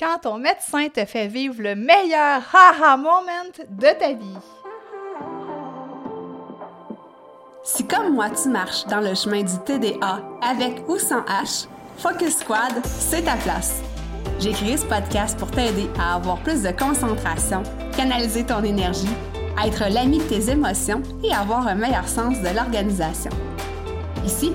quand ton médecin te fait vivre le meilleur haha moment de ta vie. Si comme moi tu marches dans le chemin du TDA avec ou sans H, Focus Squad, c'est ta place. J'ai créé ce podcast pour t'aider à avoir plus de concentration, canaliser ton énergie, être l'ami de tes émotions et avoir un meilleur sens de l'organisation. Ici,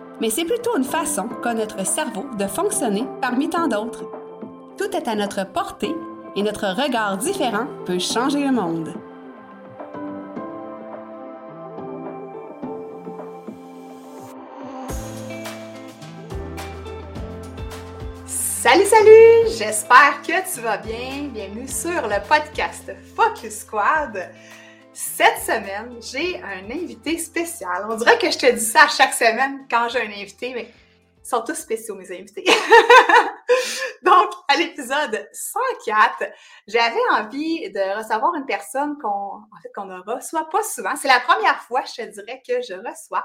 mais c'est plutôt une façon qu'a notre cerveau de fonctionner parmi tant d'autres. Tout est à notre portée et notre regard différent peut changer le monde. Salut, salut! J'espère que tu vas bien. Bienvenue sur le podcast Focus Squad. Cette semaine, j'ai un invité spécial. On dirait que je te dis ça chaque semaine quand j'ai un invité, mais ils sont tous spéciaux, mes invités. Donc, à l'épisode 104, j'avais envie de recevoir une personne qu'on en fait, qu'on ne reçoit pas souvent. C'est la première fois, je te dirais, que je reçois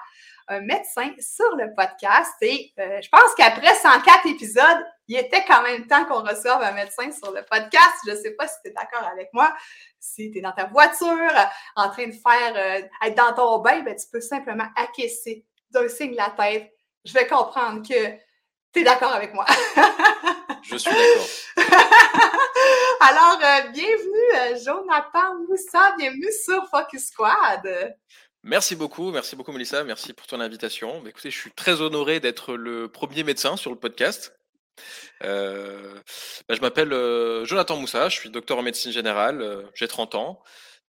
un médecin sur le podcast. Et euh, je pense qu'après 104 épisodes, il était quand même temps qu'on reçoive un médecin sur le podcast. Je ne sais pas si tu es d'accord avec moi. Si tu es dans ta voiture, en train de faire, euh, être dans ton bain, ben, tu peux simplement acquiescer d'un signe la tête. Je vais comprendre que tu es d'accord avec moi? Je suis d'accord. Alors, euh, bienvenue, Jonathan Moussa. Bienvenue sur Focus Squad. Merci beaucoup, merci beaucoup Melissa, merci pour ton invitation. Bah, écoutez, je suis très honoré d'être le premier médecin sur le podcast. Euh, bah, je m'appelle euh, Jonathan Moussa, je suis docteur en médecine générale, euh, j'ai 30 ans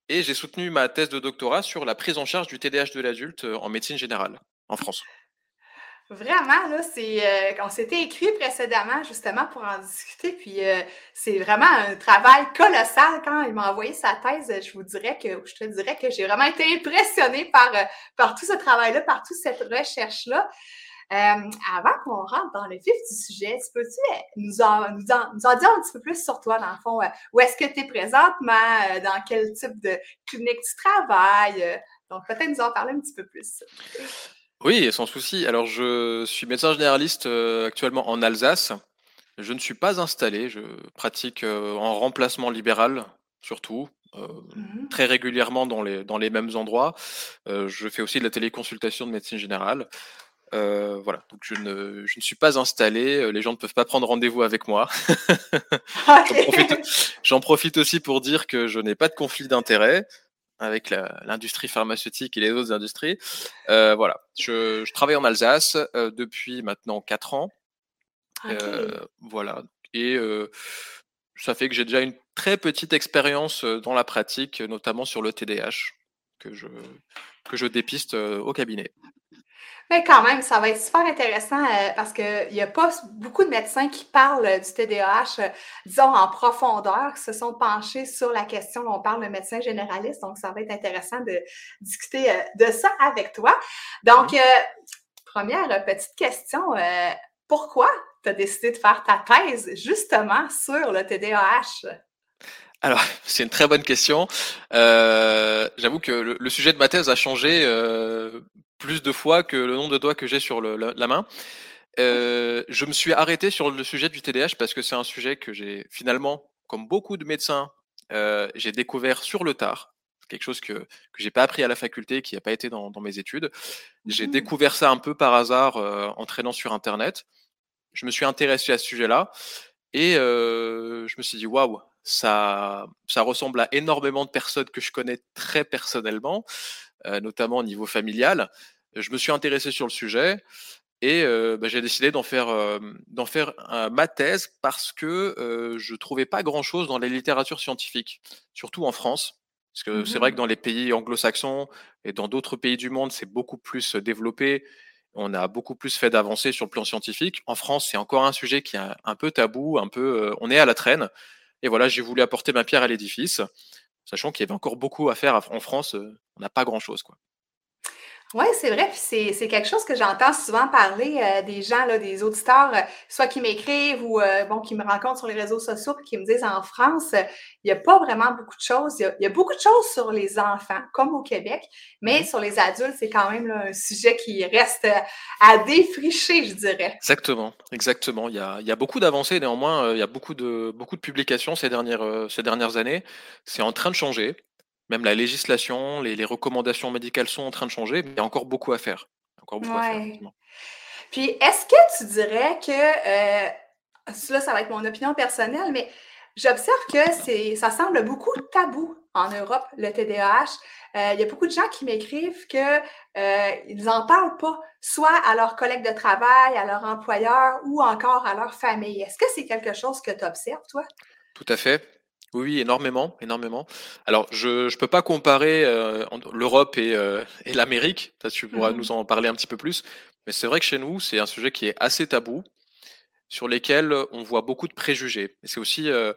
et j'ai soutenu ma thèse de doctorat sur la prise en charge du TDAH de l'adulte en médecine générale en France. Vraiment, là, c'est. Euh, on s'était écrit précédemment justement pour en discuter, puis euh, c'est vraiment un travail colossal. Quand il m'a envoyé sa thèse, je vous dirais que je te dirais que j'ai vraiment été impressionnée par, euh, par tout ce travail-là, par toute cette recherche-là. avant qu'on rentre dans le vif du sujet, tu peux-tu nous en, nous, nous en, dire un petit peu plus sur toi, dans le fond? où est-ce que tu es présentement? dans quel type de clinique tu travailles? donc, peut-être nous en parler un petit peu plus. Oui, sans souci. Alors, je suis médecin généraliste euh, actuellement en Alsace. Je ne suis pas installé. Je pratique euh, en remplacement libéral, surtout, euh, mmh très régulièrement dans les, dans les mêmes endroits. je fais aussi de la téléconsultation de médecine générale. voilà, donc je ne, je ne suis pas installé. Les gens ne peuvent pas prendre rendez-vous avec moi. J'en profite, aussi pour dire que je n'ai pas de conflit d'intérêt avec l'industrie pharmaceutique et les autres industries. Euh, voilà, je, travaille en Alsace euh, depuis maintenant 4 ans. Euh, voilà, et ça fait que j'ai déjà une très petite expérience dans la pratique, notamment sur le TDAH, que je, que je dépiste au cabinet. Mais quand même, ça va être super intéressant euh, parce qu'il n'y a pas beaucoup de médecins qui parlent du TDAH, euh, disons, en profondeur, qui se sont penchés sur la question. On parle de médecin généraliste, donc ça va être intéressant de discuter euh, de ça avec toi. Donc, première petite question, pourquoi tu as décidé de faire ta thèse justement sur le TDAH? Alors, c'est une très bonne question. J'avoue que le, sujet de ma thèse a changé plus de fois que le nombre de doigts que j'ai sur la, main. Euh, je me suis arrêté sur le sujet du TDAH parce que c'est un sujet que j'ai finalement, comme beaucoup de médecins, euh, j'ai découvert sur le tard. Quelque chose que, que j'ai pas appris à la faculté, qui n'a pas été dans, mes études. J'ai mmh. découvert ça un peu par hasard euh, en traînant sur Internet. Je me suis intéressé à ce sujet-là et je me suis dit waouh, ça, ça ressemble à énormément de personnes que je connais très personnellement, notamment au niveau familial je me suis intéressé sur le sujet et euh, bah, j'ai décidé d'en faire, euh, d'en faire ma thèse parce que euh, je trouvais pas grand-chose dans les littératures scientifiques, surtout en France. Parce que c'est vrai mmh que dans les pays anglo-saxons et dans d'autres pays du monde, c'est beaucoup plus développé. On a beaucoup plus fait d'avancer sur le plan scientifique. En France, c'est encore un sujet qui est un peu tabou, un peu, on est à la traîne. Et voilà, j'ai voulu apporter ma pierre à l'édifice, sachant qu'il y avait encore beaucoup à faire en France. on n'a pas grand-chose, quoi. Oui, c'est vrai. Puis c'est quelque chose que j'entends souvent parler euh, des gens, là, des auditeurs, euh, soit qui m'écrivent ou euh, bon, qui me rencontrent sur les réseaux sociaux et qui me disent en France, il n'y a pas vraiment beaucoup de choses. Il y, a, beaucoup de choses sur les enfants, comme au Québec, mais mmh sur les adultes, c'est quand même un sujet qui reste à défricher, je dirais. Exactement, exactement. Il y a, il y a beaucoup d'avancées, néanmoins, il y a beaucoup de, beaucoup de publications ces dernières, ces dernières années. C'est en train de changer. Même la législation, les, recommandations médicales sont en train de changer, mais il y a encore beaucoup à faire. Encore beaucoup à faire Puis, est-ce que tu dirais que, euh, là, ça va être mon opinion personnelle, mais j'observe que c'est, ça semble beaucoup tabou en Europe, le TDAH. Euh, il y a beaucoup de gens qui m'écrivent qu'ils euh, n'en parlent pas, soit à leurs collègues de travail, à leur employeur ou encore à leur famille. Est-ce que c'est quelque chose que tu observes, toi? Tout à fait. Oui, énormément, énormément. Alors, je ne peux pas comparer euh, l'Europe et, euh, et l'Amérique, tu pourras mmh nous en parler un petit peu plus, mais c'est vrai que chez nous, c'est un sujet qui est assez tabou, sur lesquels on voit beaucoup de préjugés. Et c'est aussi euh,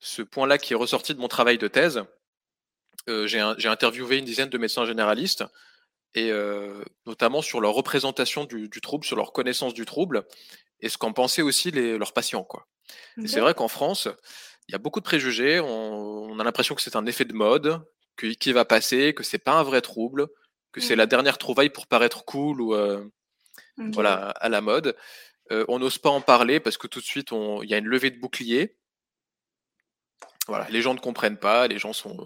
ce point-là qui est ressorti de mon travail de thèse. J'ai interviewé une dizaine de médecins généralistes, et notamment sur leur représentation du, du, trouble, sur leur connaissance du trouble, et ce qu'en pensaient aussi les, leurs patients. Quoi. Et c'est vrai qu'en France, il y a beaucoup de préjugés. On, a l'impression que c'est un effet de mode, que, qui va passer, que c'est pas un vrai trouble, que c'est la mmh. dernière trouvaille pour paraître cool ou euh, voilà à la mode. Euh, on n'ose pas en parler parce que tout de suite il y a une levée de bouclier. Voilà, les gens ne comprennent pas, les gens sont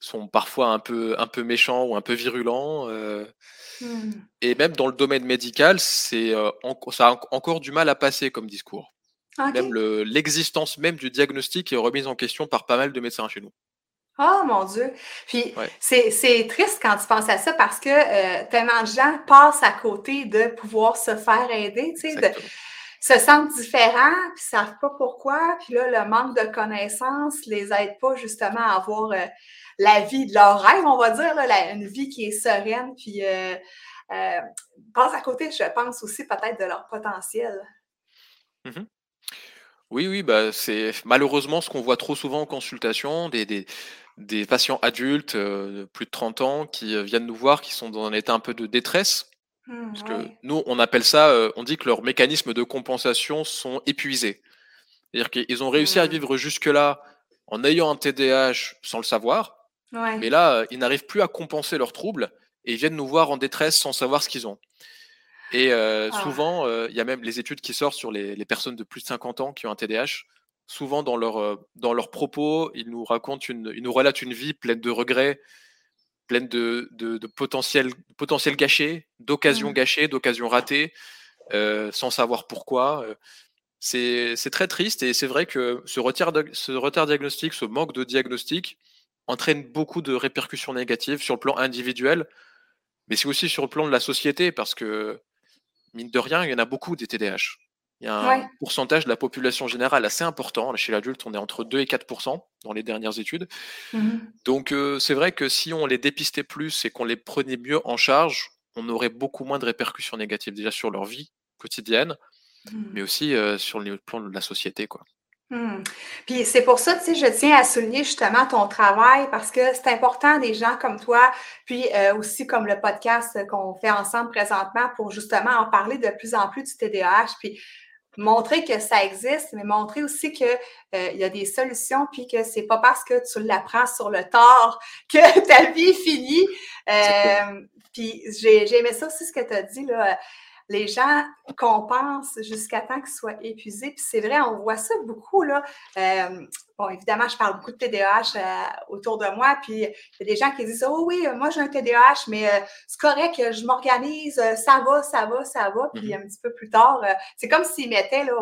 sont parfois un peu un peu méchants ou un peu virulents. Euh, mmh. Et même dans le domaine médical, c'est ça a encore du mal à passer comme discours. Même l'existence même du diagnostic est remise en question par pas mal de médecins chez nous. Oh mon Dieu! Puis c'est triste quand tu penses à ça parce que euh, tellement de gens passent à côté de pouvoir se faire aider, tu sais, de se sentent différents, puis ne savent pas pourquoi. Puis là, le manque de connaissances les aide pas justement à avoir euh, la vie de leur rêve, on va dire, là, une vie qui est sereine, puis euh, euh passent à côté, je pense aussi peut-être de leur potentiel. Mmh oui, oui, bah, c'est malheureusement ce qu'on voit trop souvent en consultation, des, des, patients adultes, euh, plus de 30 ans, qui euh, viennent nous voir, qui sont dans un état un peu de détresse. Mmh, parce que nous, on appelle ça, euh, on dit que leurs mécanismes de compensation sont épuisés. C'est-à-dire qu'ils ont réussi à mmh. vivre jusque-là en ayant un TDAH sans le savoir, mais là, ils n'arrivent plus à compenser leurs troubles et ils viennent nous voir en détresse sans savoir ce qu'ils ont. Et euh, ah. souvent, euh, il y a même les études qui sortent sur les, les, personnes de plus de 50 ans qui ont un TDAH. Souvent, dans, leur, euh, dans leurs propos, ils nous racontent une, ils nous relatent une vie pleine de regrets, pleine de, de, de potentiel, potentiel gâché, d'occasions mmh. gâchées, d'occasions ratées, sans savoir pourquoi. C'est très triste et c'est vrai que ce retard, ce retard diagnostique, ce manque de diagnostic entraîne beaucoup de répercussions négatives sur le plan individuel, mais c'est aussi sur le plan de la société parce que mine de rien, il y en a beaucoup des TDAH. Il y a un pourcentage de la population générale assez important. Chez l'adulte, on est entre 2 et 4% dans les dernières études. Mmh Donc, euh, c'est vrai que si on les dépistait plus et qu'on les prenait mieux en charge, on aurait beaucoup moins de répercussions négatives déjà sur leur vie quotidienne, mmh. mais aussi euh, sur le plan de la société. Quoi. Hmm. Puis c'est pour ça, tu sais, je tiens à souligner justement ton travail parce que c'est important des gens comme toi, puis euh, aussi comme le podcast qu'on fait ensemble présentement pour justement en parler de plus en plus du TDAH, puis montrer que ça existe, mais montrer aussi qu'il euh, il y a des solutions, puis que c'est pas parce que tu l'apprends sur le tort que ta vie est finie. Euh, puis j'ai aimé ça aussi ce que tu as dit, là les gens compensent jusqu'à temps qu'ils soient épuisés. Puis c'est vrai, on voit ça beaucoup. Là. Euh, bon, évidemment, je parle beaucoup de TDAH euh, autour de moi. Puis il y a des gens qui disent Oh oui, moi j'ai un TDAH, mais euh, c'est correct, je m'organise, ça va, ça va, ça va. Puis mm-hmm. un petit peu plus tard, c'est comme s'ils mettaient là,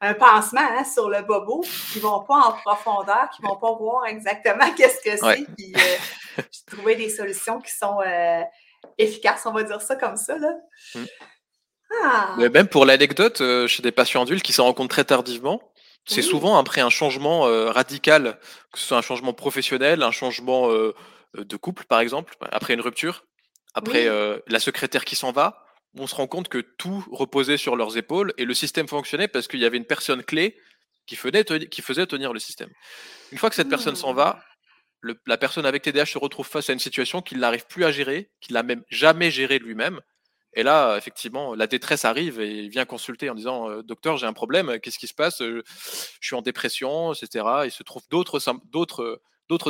un pansement hein, sur le bobo, qui ne vont pas en profondeur, qui ne vont pas voir exactement qu'est-ce que c'est. Puis trouver des solutions qui sont efficaces, on va dire ça comme ça. Là. Mm. Ah. même pour l'anecdote, euh, chez des patients adultes qui se rencontrent très tardivement, c'est souvent après un changement euh, radical, que ce soit un changement professionnel, un changement euh, de couple par exemple, après une rupture, après la secrétaire qui s'en va, on se rend compte que tout reposait sur leurs épaules et le système fonctionnait parce qu'il y avait une personne clé qui faisait, qui faisait tenir le système. Une fois que cette personne s'en va, mmh. la personne avec TDAH se retrouve face à une situation qu'il n'arrive plus à gérer, qu'il n'a même jamais géré lui-même. Et là, effectivement, la détresse arrive et il vient consulter en disant «Euh, Docteur, j'ai un problème, qu'est-ce qui se passe? Je suis en dépression, etc. Il se trouve d'autres,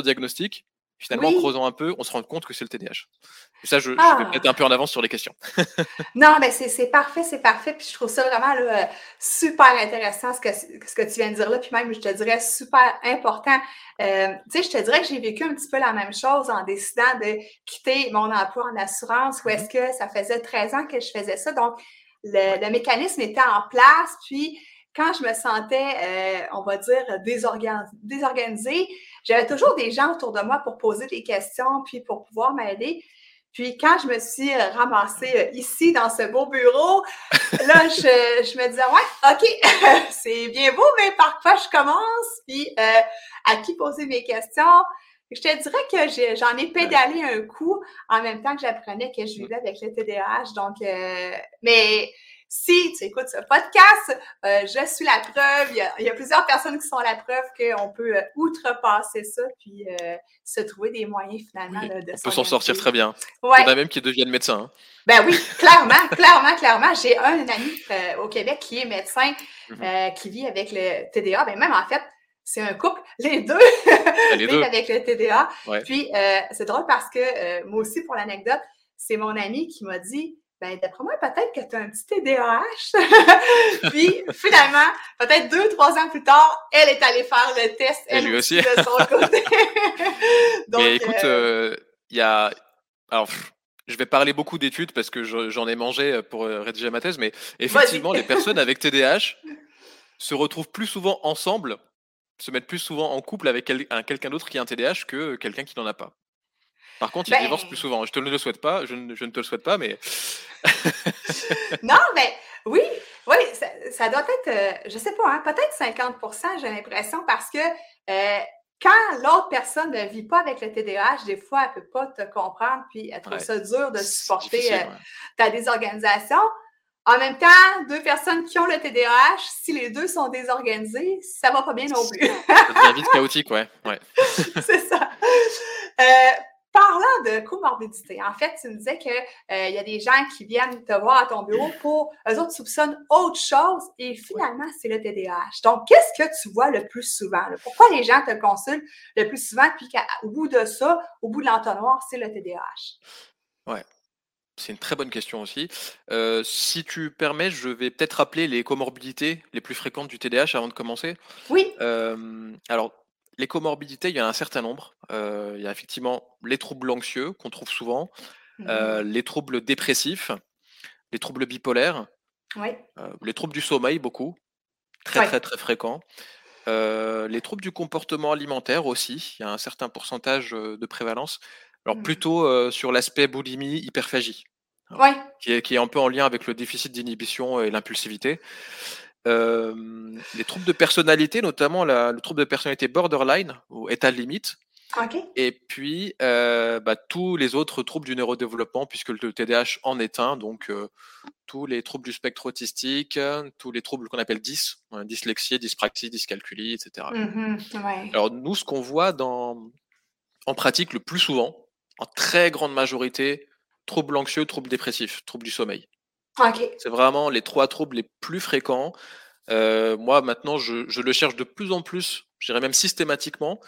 diagnostics. Finalement, en creusant un peu, on se rend compte que c'est le TDAH. Et ça, je, je vais ah. peut-être un peu en avance sur les questions. non, mais c'est parfait, c'est parfait. Puis je trouve ça vraiment là, super intéressant ce que, ce que tu viens de dire là. Puis même, je te dirais super important. Euh, tu sais, je te dirais que j'ai vécu un petit peu la même chose en décidant de quitter mon emploi en assurance où est-ce mm-hmm. que ça faisait 13 ans que je faisais ça. Donc, le, le mécanisme était en place. Puis, quand je me sentais, euh, on va dire, désorganisée, j'avais toujours des gens autour de moi pour poser des questions, puis pour pouvoir m'aider. Puis quand je me suis ramassée euh, ici dans ce beau bureau, là, je, me disais, ouais, OK, c'est bien beau, mais par quoi je commence? Puis euh, à qui poser mes questions? Je te dirais que j'en ai, pédalé un coup en même temps que j'apprenais que je vivais avec le TDAH. Donc, mais si tu écoutes ce podcast, euh, je suis la preuve. Il y, a, plusieurs personnes qui sont la preuve qu'on peut euh, outrepasser ça puis euh, se trouver des moyens finalement de On peut s'en sortir très bien. Ouais. Il y en a même qui deviennent médecins. Hein. Ben oui, clairement, clairement, clairement. J'ai un ami au Québec qui est médecin, mhm. qui vit avec le TDA. Ben même en fait, c'est un couple, les deux, ben, les deux. avec le TDA. Puis c'est drôle parce que moi aussi, pour l'anecdote, c'est mon ami qui m'a dit ben, d'après moi, peut-être que tu as un petit TDAH. Puis, finalement, peut-être deux, trois ans plus tard, elle est allée faire le test, elle, lui aussi, de son côté. Donc, Mais écoute, euh, euh, il y a... Alors, je vais parler beaucoup d'études parce que j'en ai mangé euh, pour rédiger ma thèse, mais effectivement, les personnes avec TDAH se retrouvent plus souvent ensemble, se mettent plus souvent en couple avec quelqu'un d'autre qui a un TDAH que quelqu'un qui n'en a pas. Par contre, ils divorcent plus ben souvent. Je te le souhaite pas, je ne, je ne te le souhaite pas, mais. non, mais oui, oui, ça, doit être, euh, je sais pas, hein, peut-être 50% j'ai l'impression, parce que euh, quand l'autre personne ne vit pas avec le TDAH, des fois, elle ne peut pas te comprendre, puis elle trouve ça dur de supporter euh, ta désorganisation. En même temps, deux personnes qui ont le TDAH, si les deux sont désorganisés, ça va pas bien non plus. ça devient vite chaotique, ouais. ouais. C'est ça. Parlant de comorbidité, en fait, tu me disais qu'il euh, y a des gens qui viennent te voir à ton bureau pour, eux autres soupçonnent autre chose et finalement, c'est le TDAH. Donc, qu'est-ce que tu vois le plus souvent? Pourquoi les gens te consultent le plus souvent puis qu'au bout de ça, au bout de l'entonnoir, c'est le TDAH? Ouais. C'est une très bonne question aussi. Euh, si tu permets, je vais peut-être rappeler les comorbidités les plus fréquentes du TDAH avant de commencer. Oui. Euh, alors, les comorbidités, il y a un certain nombre. Euh, il y a effectivement les troubles anxieux qu'on trouve souvent, euh, mmh les troubles dépressifs, les troubles bipolaires, euh, les troubles du sommeil, beaucoup, très très très fréquents. les troubles du comportement alimentaire aussi, il y a un certain pourcentage de prévalence. Alors mmh. plutôt sur l'aspect boulimie, hyperphagie, hein, qui, est, qui, est, un peu en lien avec le déficit d'inhibition et l'impulsivité les troubles de personnalité, notamment le trouble de personnalité borderline ou état limite. Et puis euh, bah, tous les autres troubles du neurodéveloppement, puisque le TDAH en est un, donc euh, tous les troubles du spectre autistique, tous les troubles qu'on appelle dys, hein, dyslexie, dyspraxie, dyscalculie, etc. Mmh Alors nous, ce qu'on voit dans, en pratique le plus souvent, en très grande majorité, troubles anxieux, troubles dépressifs, troubles du sommeil. C'est vraiment les trois troubles les plus fréquents. Euh, moi, maintenant, je, le cherche de plus en plus, je dirais même systématiquement.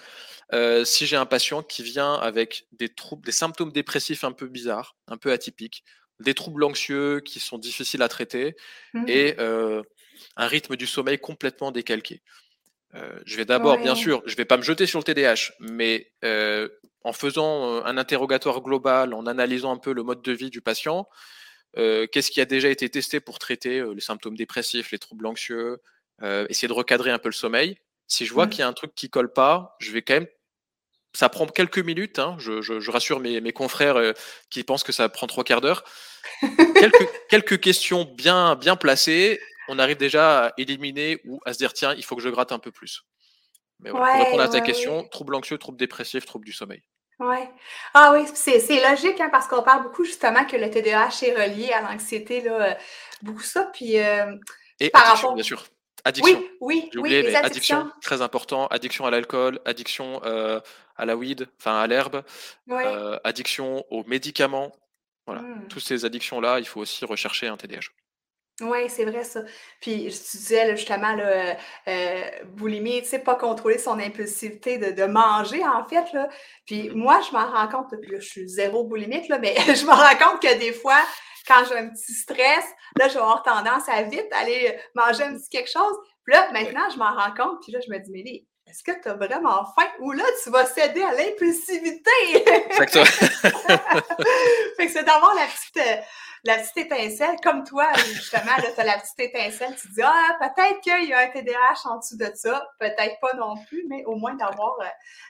Euh, si j'ai un patient qui vient avec des troubles, des symptômes dépressifs un peu bizarres, un peu atypiques, des troubles anxieux qui sont difficiles à traiter mmh et euh, un rythme du sommeil complètement décalqué. je vais d'abord, bien sûr, je vais pas me jeter sur le TDAH, mais en faisant un interrogatoire global, en analysant un peu le mode de vie du patient, qu'est-ce qui a déjà été testé pour traiter euh, les symptômes dépressifs, les troubles anxieux, euh, essayer de recadrer un peu le sommeil. Si je vois mmh. qu'il y a un truc qui colle pas, je vais quand même ça prend quelques minutes, hein, je, rassure mes, confrères qui pensent que ça prend trois quarts d'heure. quelques, questions bien, bien placées, on arrive déjà à éliminer ou à se dire tiens, il faut que je gratte un peu plus. Mais voilà, pour répondre à ta question, trouble anxieux, trouble dépressif, trouble du sommeil. Oui. Ah oui, c'est logique hein, parce qu'on parle beaucoup justement que le TDAH est relié à l'anxiété, là, euh, beaucoup ça. Puis, euh, Et par rapport... bien sûr. addiction. Oui, oui, les addiction, très important. Addiction à l'alcool, addiction euh, à la weed, enfin à l'herbe, Oui. euh, addiction aux médicaments. Voilà. Mm. Toutes ces addictions-là, il faut aussi rechercher un TDAH. Oui, c'est vrai ça. Puis tu disais là, justement là, euh, euh, boulimie, tu sais, pas contrôler son impulsivité de, de manger en fait. Là. Puis moi, je m'en rends compte, puis là, je suis zéro boulimique, là, mais je me rends compte que des fois, quand j'ai un petit stress, là, je vais avoir tendance à vite aller manger un petit quelque chose. Puis là, maintenant, je m'en rends compte, puis là, je me dis, mais est-ce que tu as vraiment faim? Ou là, tu vas céder à l'impulsivité. Exactement. fait que c'est d'avoir la petite, euh, la petite étincelle, comme toi, justement, là, tu as la petite étincelle, tu te dis, ah, peut-être qu'il y a un TDAH en dessous de ça, peut-être pas non plus, mais au moins d'avoir, euh,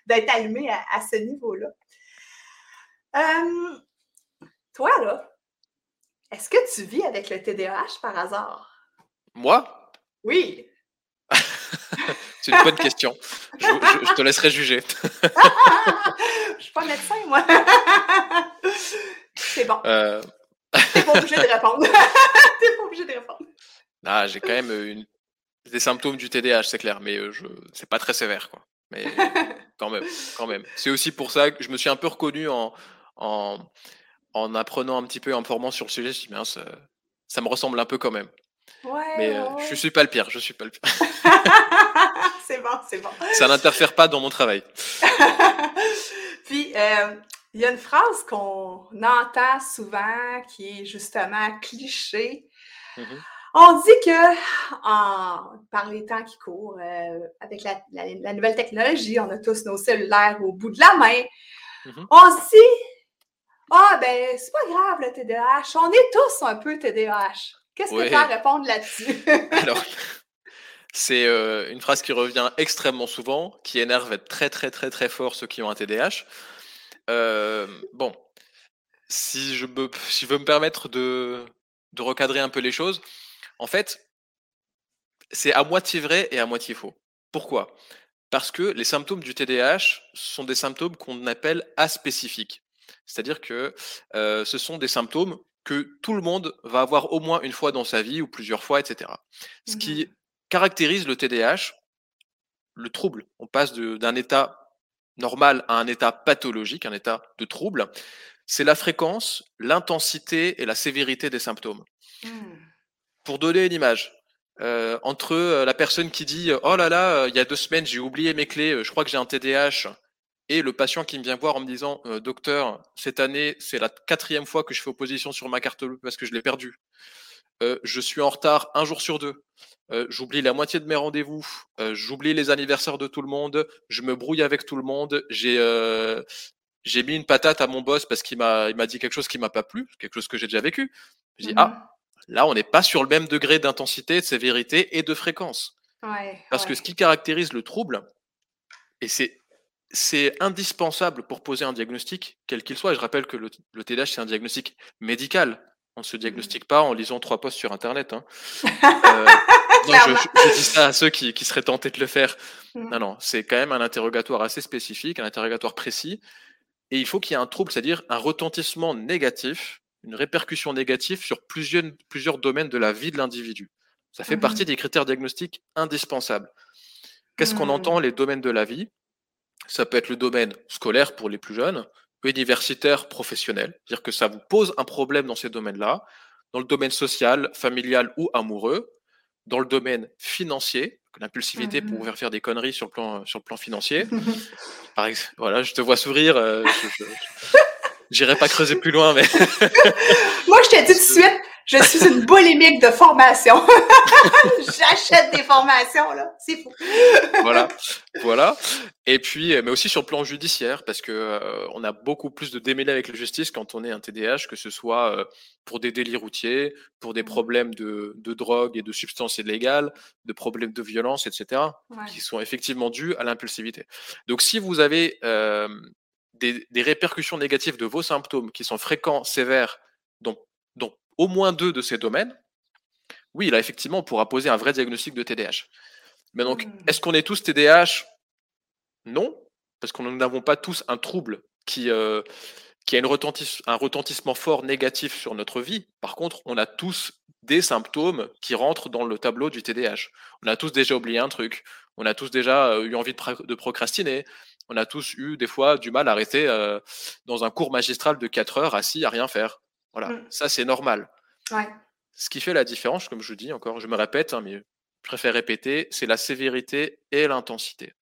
d'être allumé à, à ce niveau-là. Euh, toi, là, est-ce que tu vis avec le TDAH par hasard? Moi, Oui. c'est une bonne question. Je, je- je te laisserai juger. Je suis pas médecin, moi. c'est bon. Euh, T'es pas obligé de répondre. T'es pas obligé de répondre. ah, j'ai quand même une... des symptômes du TDAH, c'est clair, mais je... c'est pas très sévère, quoi. Mais quand même, quand même. C'est aussi pour ça que je me suis un peu reconnu en, en, en apprenant un petit peu, en me formant sur le sujet. Je me suis dit, euh, ça me ressemble un peu quand même. Ouais, Mais euh, ouais, je suis pas le pire, je suis pas le pire. c'est bon, c'est bon. Ça n'interfère pas dans mon travail. Puis, euh, il y a une phrase qu'on entend souvent qui est justement cliché. Mhm. On dit que en, par les temps qui courent, euh, avec la, la- la nouvelle technologie, on a tous nos cellulaires au bout de la main. Mhm. On se dit Ah, ben, c'est pas grave le TDAH. On est tous un peu TDAH. Qu'est-ce que tu as à répondre là-dessus? Alors, c'est euh, une phrase qui revient extrêmement souvent, qui énerve très très très très fort ceux qui ont un TDAH. Euh, bon, si je, me, si je veux me permettre de, de recadrer un peu les choses, en fait, c'est à moitié vrai et à moitié faux. Pourquoi? Parce que les symptômes du TDAH sont des symptômes qu'on appelle aspécifiques. C'est-à-dire que euh, ce sont des symptômes que tout le monde va avoir au moins une fois dans sa vie ou plusieurs fois, etc. Ce qui caractérise le TDAH, le trouble. On passe d'un état normal à un état pathologique, un état de trouble. C'est la fréquence, l'intensité et la sévérité des symptômes. Hmm. Pour donner une image, euh, entre euh, la personne qui dit oh là là, euh, il y a deux semaines j'ai oublié mes clés, je crois que j'ai un TDAH, et le patient qui me vient voir en me disant docteur, cette année c'est la quatrième fois que je fais opposition sur ma carte bleue parce que je l'ai perdue. Euh, je suis en retard un jour sur deux. Euh, j'oublie la moitié de mes rendez-vous. Euh, j'oublie les anniversaires de tout le monde. Je me brouille avec tout le monde. J'ai euh, j'ai mis une patate à mon boss parce qu'il m'a il m'a dit quelque chose qui m'a pas plu, quelque chose que j'ai déjà vécu. Je dis Mhm. ah là on n'est pas sur le même degré d'intensité, de sévérité et de fréquence. Ouais, Parce que ce qui caractérise le trouble, et c'est c'est indispensable pour poser un diagnostic, quel qu'il soit. Je rappelle que le, le TDAH, c'est un diagnostic médical. On ne se diagnostique pas en lisant trois posts sur Internet. hein. Euh, non, je, dis ça à ceux qui, qui seraient tentés de le faire. Mhm. Non, non, c'est quand même un interrogatoire assez spécifique, un interrogatoire précis. Et il faut qu'il y ait un trouble, c'est-à-dire un retentissement négatif, une répercussion négative sur plusieurs, plusieurs domaines de la vie de l'individu. Ça fait partie des critères diagnostiques indispensables. Qu'est-ce qu'on Mhm. entend les domaines de la vie? Ça peut être le domaine scolaire pour les plus jeunes, universitaire, professionnel, c'est-à-dire que ça vous pose un problème dans ces domaines-là, dans le domaine social, familial ou amoureux, dans le domaine financier, l'impulsivité pour Mhm. vous faire faire des conneries sur le plan, sur le plan financier. Par ex- voilà, je te vois sourire, euh, je- je- j'irai pas creuser plus loin, mais Moi, je te dis tout de suite, je suis une boulimique de formation. J'achète des formations, là. C'est fou. voilà, voilà. Et puis, euh, mais aussi sur le plan judiciaire, parce que euh, on a beaucoup plus de démêlés avec la justice quand on est un TDAH, que ce soit euh, pour des délits routiers, pour des Mhm. problèmes de, de drogue et de substances illégales, de problèmes de violence, etc., Ouais. qui sont effectivement dus à l'impulsivité. Donc, si vous avez euh, des, des répercussions négatives de vos symptômes qui sont fréquents, sévères, donc, donc au moins deux de ces domaines, oui, là, effectivement, on pourra poser un vrai diagnostic de TDAH. Mais donc, Mhm. est-ce qu'on est tous TDAH Non, parce que nous n'avons pas tous un trouble qui, euh, qui a une un retentissement fort négatif sur notre vie. Par contre, on a tous des symptômes qui rentrent dans le tableau du TDAH. On a tous déjà oublié un truc, on a tous déjà euh, eu envie de, procrastiner, on a tous eu des fois du mal à rester euh, dans un cours magistral de 4 heures assis à rien faire. Voilà, mmh. ça c'est normal. Ce qui fait la différence, comme je dis encore, je me répète, hein, mais je préfère répéter, c'est la sévérité et l'intensité.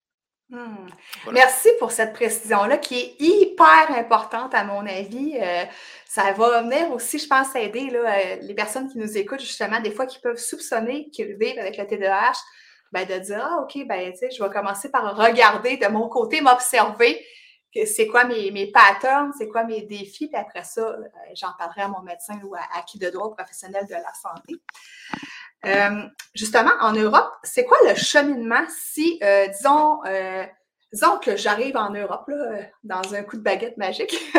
Hmm. Merci pour cette précision-là qui est hyper importante à mon avis. Euh, ça va venir aussi, je pense, aider euh, les personnes qui nous écoutent, justement, des fois qui peuvent soupçonner qu'ils vivent avec le TDAH, ben, de dire Ah, OK, ben, je vais commencer par regarder de mon côté, m'observer c'est quoi mes, mes patterns, c'est quoi mes défis, puis après ça, euh, j'en parlerai à mon médecin ou à, qui de droit professionnel de la santé. Euh, justement, en Europe, c'est quoi le cheminement si, euh, disons, disons que j'arrive en Europe là, dans un coup de baguette magique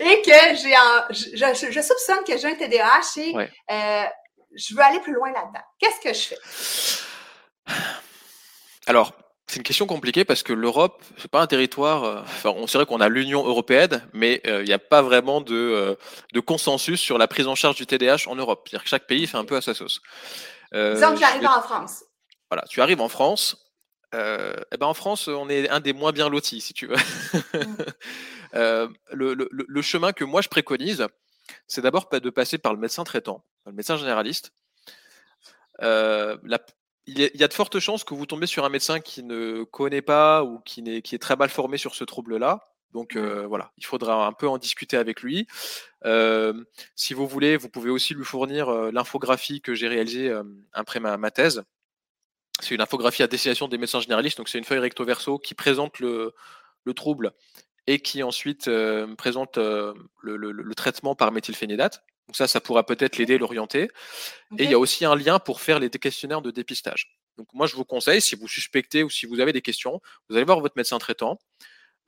et que j'ai je, je, soupçonne que j'ai un TDAH et je veux aller plus loin là-dedans. Qu'est-ce que je fais? Alors, c'est une question compliquée parce que l'Europe, c'est pas un territoire. Euh, enfin, on sait qu'on a l'Union européenne, mais euh, il n'y a pas vraiment de, euh, de, consensus sur la prise en charge du TDAH en Europe. C'est-à-dire que chaque pays fait un peu à sa sauce. Disons que j'arrive en France. Voilà, tu arrives en France. eh ben en France, on est un des moins bien lotis, si tu veux. Mm. le, le, le, chemin que moi je préconise, c'est d'abord de passer par le médecin traitant, le médecin généraliste. la, il y a de fortes chances que vous tombez sur un médecin qui ne connaît pas ou qui, est, qui est très mal formé sur ce trouble-là. Donc euh, voilà, il faudra un peu en discuter avec lui. Euh, si vous voulez, vous pouvez aussi lui fournir euh, l'infographie que j'ai réalisée après ma, ma thèse. C'est une infographie à destination des médecins généralistes, donc c'est une feuille recto verso qui présente le, le trouble et qui ensuite présente le, le, le, traitement par méthylphénidate. Donc ça, ça pourra peut-être l'aider, l'orienter. Et il y a aussi un lien pour faire les questionnaires de dépistage. Donc moi, je vous conseille, si vous suspectez ou si vous avez des questions, vous allez voir votre médecin traitant,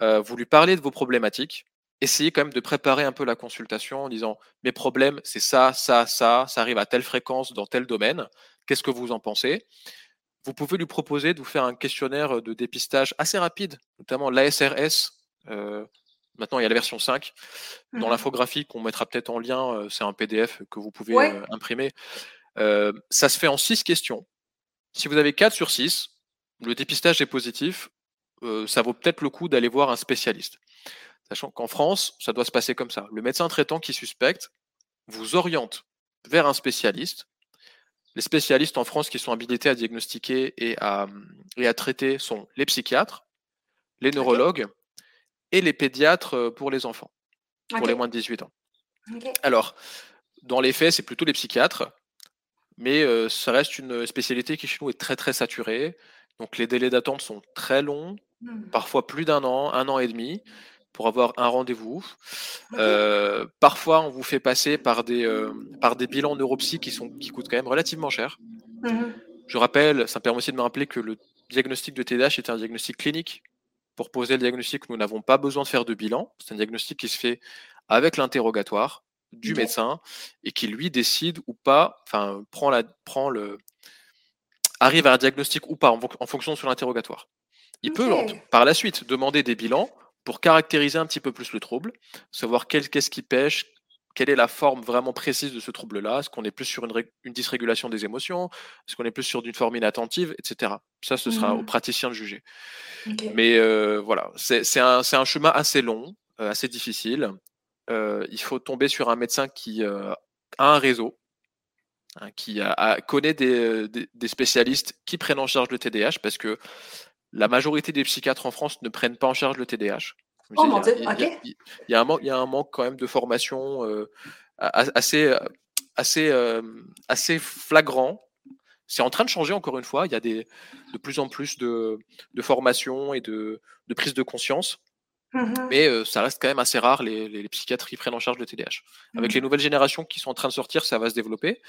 euh, vous lui parlez de vos problématiques, essayez quand même de préparer un peu la consultation en disant mes problèmes, c'est ça, ça, ça, ça arrive à telle fréquence dans tel domaine. Qu'est-ce que vous en pensez? Vous pouvez lui proposer de vous faire un questionnaire de dépistage assez rapide, notamment l'ASRS. Euh, Maintenant, il y a la version 5. Dans mmh l'infographie qu'on mettra peut-être en lien, euh, c'est un PDF que vous pouvez euh, imprimer. Euh, ça se fait en 6 questions. Si vous avez 4 sur 6, le dépistage est positif, ça vaut peut-être le coup d'aller voir un spécialiste. Sachant qu'en France, ça doit se passer comme ça. Le médecin traitant qui suspecte vous oriente vers un spécialiste. Les spécialistes en France qui sont habilités à diagnostiquer et à, et à traiter sont les psychiatres, les neurologues, et les pédiatres euh, pour les enfants, pour les moins de 18 ans. Alors, dans les faits, c'est plutôt les psychiatres, mais euh, ça reste une spécialité qui chez nous est très très saturée. Donc les délais d'attente sont très longs, mmh. parfois plus d'un an, un an et demi pour avoir un rendez-vous. Euh, parfois, on vous fait passer par des, par des bilans neuropsy qui, sont, qui coûtent quand même relativement cher. Mmh Je rappelle, ça me permet aussi de me rappeler que le diagnostic de TDAH est un diagnostic clinique pour poser le diagnostic, nous n'avons pas besoin de faire de bilan. C'est un diagnostic qui se fait avec l'interrogatoire du médecin et qui lui décide ou pas, enfin prend la, prend le, arrive à un diagnostic ou pas en, fonction de son interrogatoire. Il peut par la suite demander des bilans pour caractériser un petit peu plus le trouble, savoir qu'est-ce qui pêche, quelle est la forme vraiment précise de ce trouble-là? Est-ce qu'on est plus sur une, dysrégulation des émotions? Est-ce qu'on est plus sur une forme inattentive, etc. Ça, ce sera au mmh. praticien de juger. Mais euh, voilà, c'est un, chemin assez long, euh, assez difficile. Euh, il faut tomber sur un médecin qui a un réseau, hein, qui connaît des, spécialistes qui prennent en charge le TDAH, parce que la majorité des psychiatres en France ne prennent pas en charge le TDAH. Il y, a un manque, il y a un manque quand même de formation euh, assez, assez, euh, assez flagrant. C'est en train de changer encore une fois. Il y a des, de plus en plus de, de formation et de, de prise de conscience. Mmh Mais euh, ça reste quand même assez rare les, les, psychiatres qui prennent en charge le TDAH. Avec mmh. les nouvelles générations qui sont en train de sortir, ça va se développer.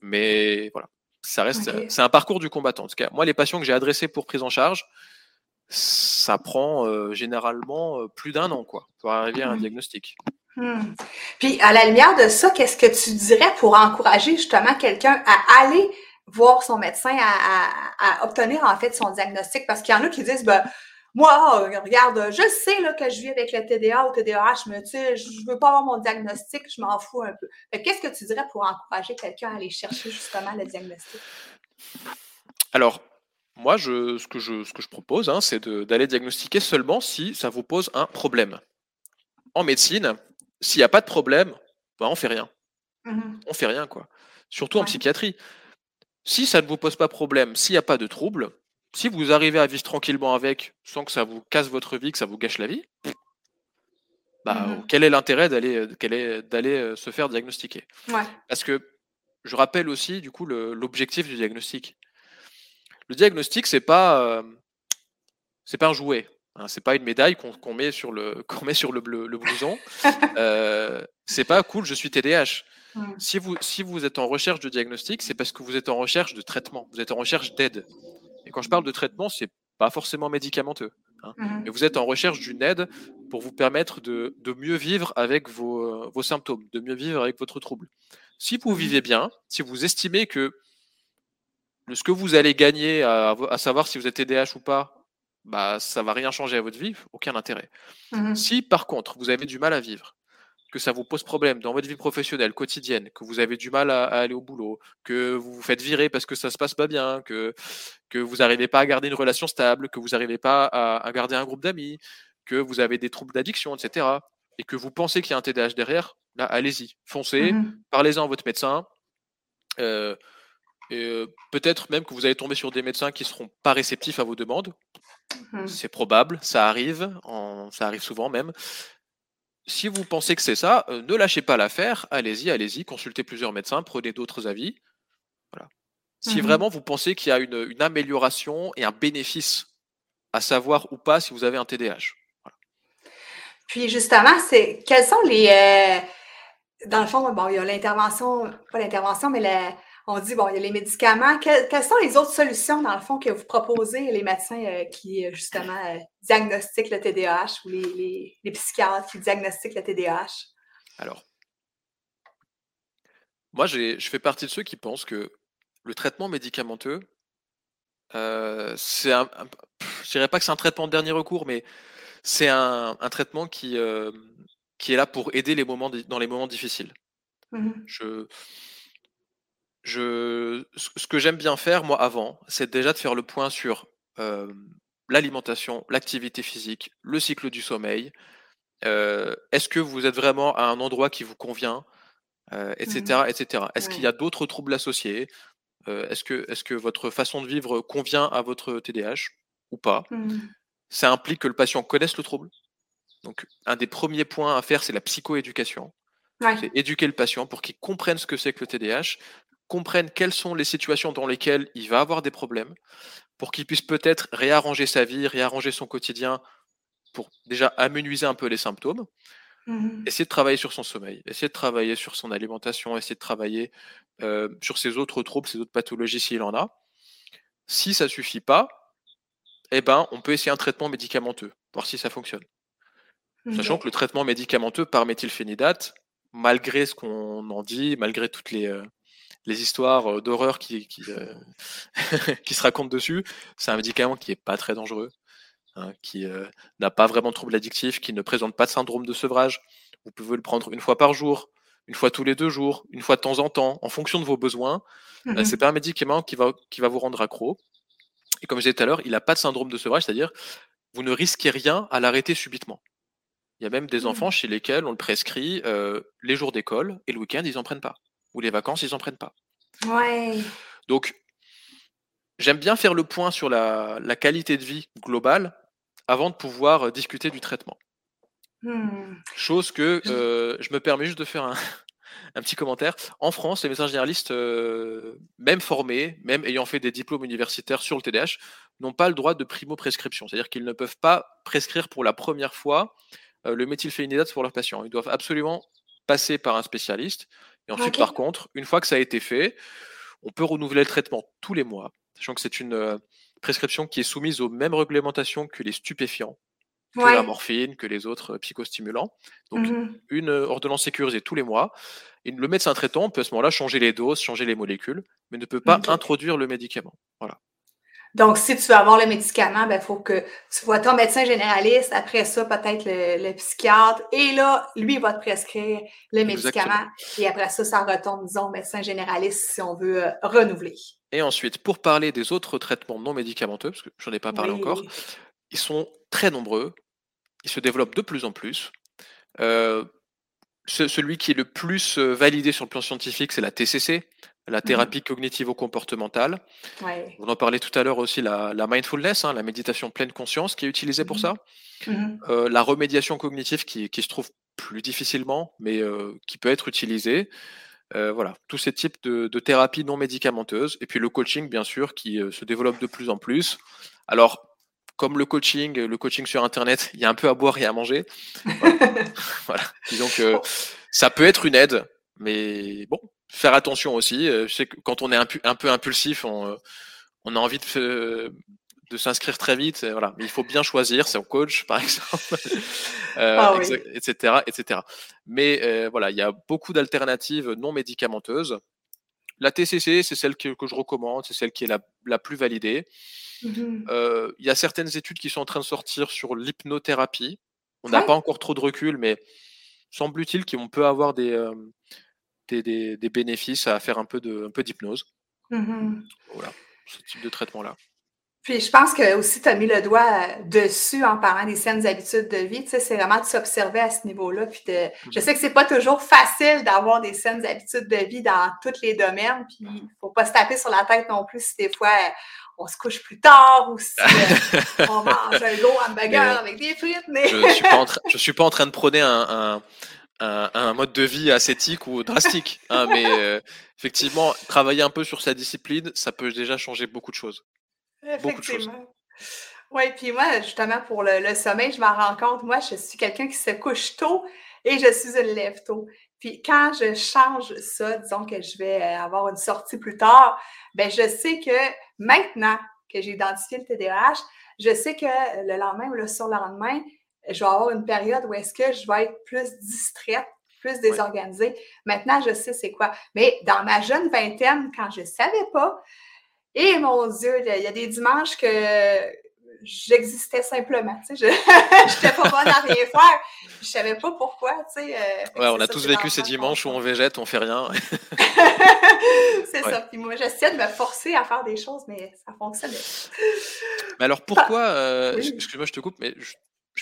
Mais voilà, ça reste, c'est un parcours du combattant. En tout cas, moi, les patients que j'ai adressés pour prise en charge, ça prend euh, généralement euh, plus d'un an quoi, pour arriver à un mmh. diagnostic. Mmh. Puis, à la lumière de ça, qu'est-ce que tu dirais pour encourager justement quelqu'un à aller voir son médecin, à, obtenir en fait son diagnostic? Parce qu'il y en a qui disent, ben, moi, regarde, je sais là, que je vis avec le TDA ou TDAH, mais tu sais, je ne veux pas avoir mon diagnostic, je m'en fous un peu. Qu'est-ce que tu dirais pour encourager quelqu'un à aller chercher justement le diagnostic? Alors, moi, je, ce, que je, ce que je propose, hein, c'est d'aller diagnostiquer seulement si ça vous pose un problème. En médecine, s'il n'y a pas de problème, ben, on fait rien. Mmh on fait rien, quoi. Surtout en psychiatrie. Si ça ne vous pose pas problème, s'il n'y a pas de trouble, si vous arrivez à vivre tranquillement avec, sans que ça vous casse votre vie, que ça vous gâche la vie, bah, mmh quel est l'intérêt d'aller d'aller euh, se faire diagnostiquer? Parce que je rappelle aussi du coup l'objectif du diagnostic. Le diagnostic, c'est pas euh, c'est pas un jouet. Hein, c'est pas une médaille qu'on met sur le qu'on met sur le, le blouson. euh, c'est pas cool, je suis TDAH. Mm. Si, vous, si vous êtes en recherche de diagnostic, c'est parce que vous êtes en recherche de traitement, vous êtes en recherche d'aide. Et quand je parle de traitement, c'est pas forcément médicamenteux. Hein. Mm-hmm. Mais vous êtes en recherche d'une aide pour vous permettre de, de mieux vivre avec vos, vos, symptômes, de mieux vivre avec votre trouble. Si vous mm-hmm. vivez bien, si vous estimez que ce que vous allez gagner à, à savoir si vous êtes TDAH ou pas, bah, ça va rien changer à votre vie, aucun intérêt. Mm-hmm. Si par contre vous avez du mal à vivre, que ça vous pose problème dans votre vie professionnelle quotidienne, que vous avez du mal à, aller au boulot, que vous vous faites virer parce que ça se passe pas bien, que, que vous n'arrivez pas à garder une relation stable, que vous n'arrivez pas à, garder un groupe d'amis, que vous avez des troubles d'addiction, etc., et que vous pensez qu'il y a un TDAH derrière, là, allez-y, foncez, mmh parlez-en à votre médecin. Euh, euh, peut-être même que vous allez tomber sur des médecins qui seront pas réceptifs à vos demandes. Mmh C'est probable, ça arrive, ça arrive souvent même si vous pensez que c'est ça, euh, ne lâchez pas l'affaire, allez-y, allez-y, consultez plusieurs médecins, prenez d'autres avis. Voilà. Si mmh vraiment vous pensez qu'il y a une, amélioration et un bénéfice à savoir ou pas si vous avez un TDAH. Puis justement, c'est quels sont les euh, dans le fond, bon, il y a l'intervention, pas l'intervention, mais la, on dit, bon, il y a les médicaments. quelles sont les autres solutions, dans le fond, que vous proposez, les médecins euh, qui, euh, justement, euh, diagnostiquent le TDAH ou les, psychiatres qui diagnostiquent le TDAH? Alors, moi, je fais partie de ceux qui pensent que le traitement médicamenteux, c'est un, je dirais pas que c'est un traitement de dernier recours, mais c'est un, traitement qui, qui est là pour aider les moments, dans les moments difficiles. Mmh je, je, ce que j'aime bien faire, moi, avant, c'est déjà de faire le point sur l'alimentation, l'activité physique, le cycle du sommeil. Est-ce que vous êtes vraiment à un endroit qui vous convient, etc., mmh etc. Est-ce qu'il y a d'autres troubles associés? Est-ce que, est que votre façon de vivre convient à votre TDAH ou pas? Mmh Ça implique que le patient connaisse le trouble. Donc, un des premiers points à faire, c'est la psychoéducation. C'est éduquer le patient pour qu'il comprenne ce que c'est que le TDAH, comprenne quelles sont les situations dans lesquelles il va avoir des problèmes, pour qu'il puisse peut-être réarranger sa vie, réarranger son quotidien, pour déjà amenuiser un peu les symptômes. Mmh essayer de travailler sur son sommeil, essayer de travailler sur son alimentation, essayer de travailler euh, sur ses autres troubles, ses autres pathologies s'il en a. Si ça suffit pas, eh ben, on peut essayer un traitement médicamenteux, voir si ça fonctionne. Sachant que le traitement médicamenteux par méthylphénidate, malgré ce qu'on en dit, malgré toutes les, euh, les histoires euh, d'horreur qui, euh, qui, se racontent dessus. C'est un médicament qui est pas très dangereux, hein, qui euh, n'a pas vraiment de troubles addictifs, qui ne présente pas de syndrome de sevrage. Vous pouvez le prendre une fois par jour, une fois tous les deux jours, une fois de temps en temps, en fonction de vos besoins. Mmh c'est pas un médicament qui va, qui va vous rendre accro. Et comme je disais tout à l'heure, il n'a pas de syndrome de sevrage, c'est-à-dire vous ne risquez rien à l'arrêter subitement. Il y a même des mmh. enfants chez lesquels on le prescrit les jours d'école et le week-end, ils n'en prennent pas ou les vacances, ils n'en prennent pas. Ouais. Donc, j'aime bien faire le point sur la, qualité de vie globale avant de pouvoir euh, discuter du traitement. Hmm. Chose que euh, je me permets juste de faire un, petit commentaire. En France, les médecins généralistes, euh, même formés, même ayant fait des diplômes universitaires sur le TDAH, n'ont pas le droit de primo-prescription. C'est-à-dire qu'ils ne peuvent pas prescrire pour la première fois le méthylphénidate pour leurs patients. Ils doivent absolument passer par un spécialiste. Et ensuite, par contre, une fois que ça a été fait, on peut renouveler le traitement tous les mois, sachant que c'est une euh, prescription qui est soumise aux mêmes réglementations que les stupéfiants, que la morphine, que les autres euh, psychostimulants. Donc, mmh une euh, ordonnance sécurisée tous les mois. Et le médecin traitant peut à ce moment-là changer les doses, changer les molécules, mais ne peut pas introduire le médicament. Voilà. Donc, si tu veux avoir le médicament, il ben, faut que tu vois ton médecin généraliste, après ça, peut-être le, psychiatre, et là, lui, il va te prescrire le médicament, et après ça, ça retombe, disons, au médecin généraliste si on veut euh, renouveler. Et ensuite, pour parler des autres traitements non médicamenteux, parce que je n'en ai pas parlé encore, ils sont très nombreux, ils se développent de plus en plus. Euh, celui qui est le plus euh, validé sur le plan scientifique, c'est la TCC, la mmh thérapie cognitivo-comportementale. On en parlait tout à l'heure aussi, la, mindfulness, hein, la méditation pleine conscience qui est utilisée pour mmh ça. Mmh euh, la remédiation cognitive qui, se trouve plus difficilement, mais euh, qui peut être utilisée. Euh, voilà, tous ces types de, de, thérapies non médicamenteuses. Et puis le coaching, bien sûr, qui se développe de plus en plus. Alors, comme le coaching, le coaching sur Internet, il y a un peu à boire et à manger. voilà. Disons que ça peut être une aide, mais bon, faire attention aussi. Euh, je sais que quand on est un, peu impulsif, on, euh, on a envie de, de s'inscrire très vite. Voilà. Mais il faut bien choisir, c'est au coach, par exemple, euh, ah etc., etc. Mais voilà, il y a beaucoup d'alternatives non médicamenteuses. La TCC, c'est celle que, que, je recommande, c'est celle qui est la, la plus validée. Mmh il y a certaines études qui sont en train de sortir sur l'hypnothérapie. On n'a pas encore trop de recul, mais semble-t-il qu'on peut avoir des, des, bénéfices à faire un peu d'hypnose. Mmh voilà, ce type de traitement-là. Puis je pense que aussi tu as mis le doigt dessus en parlant des saines habitudes de vie. Tu sais, c'est vraiment de s'observer à ce niveau-là. Puis je sais que c'est pas toujours facile d'avoir des saines habitudes de vie dans tous les domaines. Puis il faut pas se taper sur la tête non plus si des fois on se couche plus tard ou si euh, on mange un gros hamburger avec des frites. Mais... je suis pas suis pas en train de prôner un un, mode de vie ascétique ou drastique. Hein, mais euh, effectivement, travailler un peu sur sa discipline, ça peut déjà changer beaucoup de choses. Beaucoup de. Oui, puis moi, justement, pour le, sommeil, je m'en rends compte, moi, je suis quelqu'un qui se couche tôt et je suis une lève tôt. Puis quand je change ça, disons que je vais euh, avoir une sortie plus tard, ben je sais que maintenant que j'ai identifié le TDAH, je sais que le lendemain ou le surlendemain, je vais avoir une période où est-ce que je vais être plus distraite, plus désorganisée. Maintenant, je sais c'est quoi. Mais dans ma jeune vingtaine, quand je ne savais pas, et mon Dieu, il y a des dimanches que j'existais simplement. Tu sais, je n'étais pas bonne à rien faire. Je ne savais pas pourquoi. Tu sais, euh, ouais, on a tous vécu ces dimanches où on végète, on fait rien. c'est ça. Puis moi, j'essaie de me forcer à faire des choses, mais ça fonctionne. Mais alors pourquoi, euh, excuse-moi, je te coupe, mais je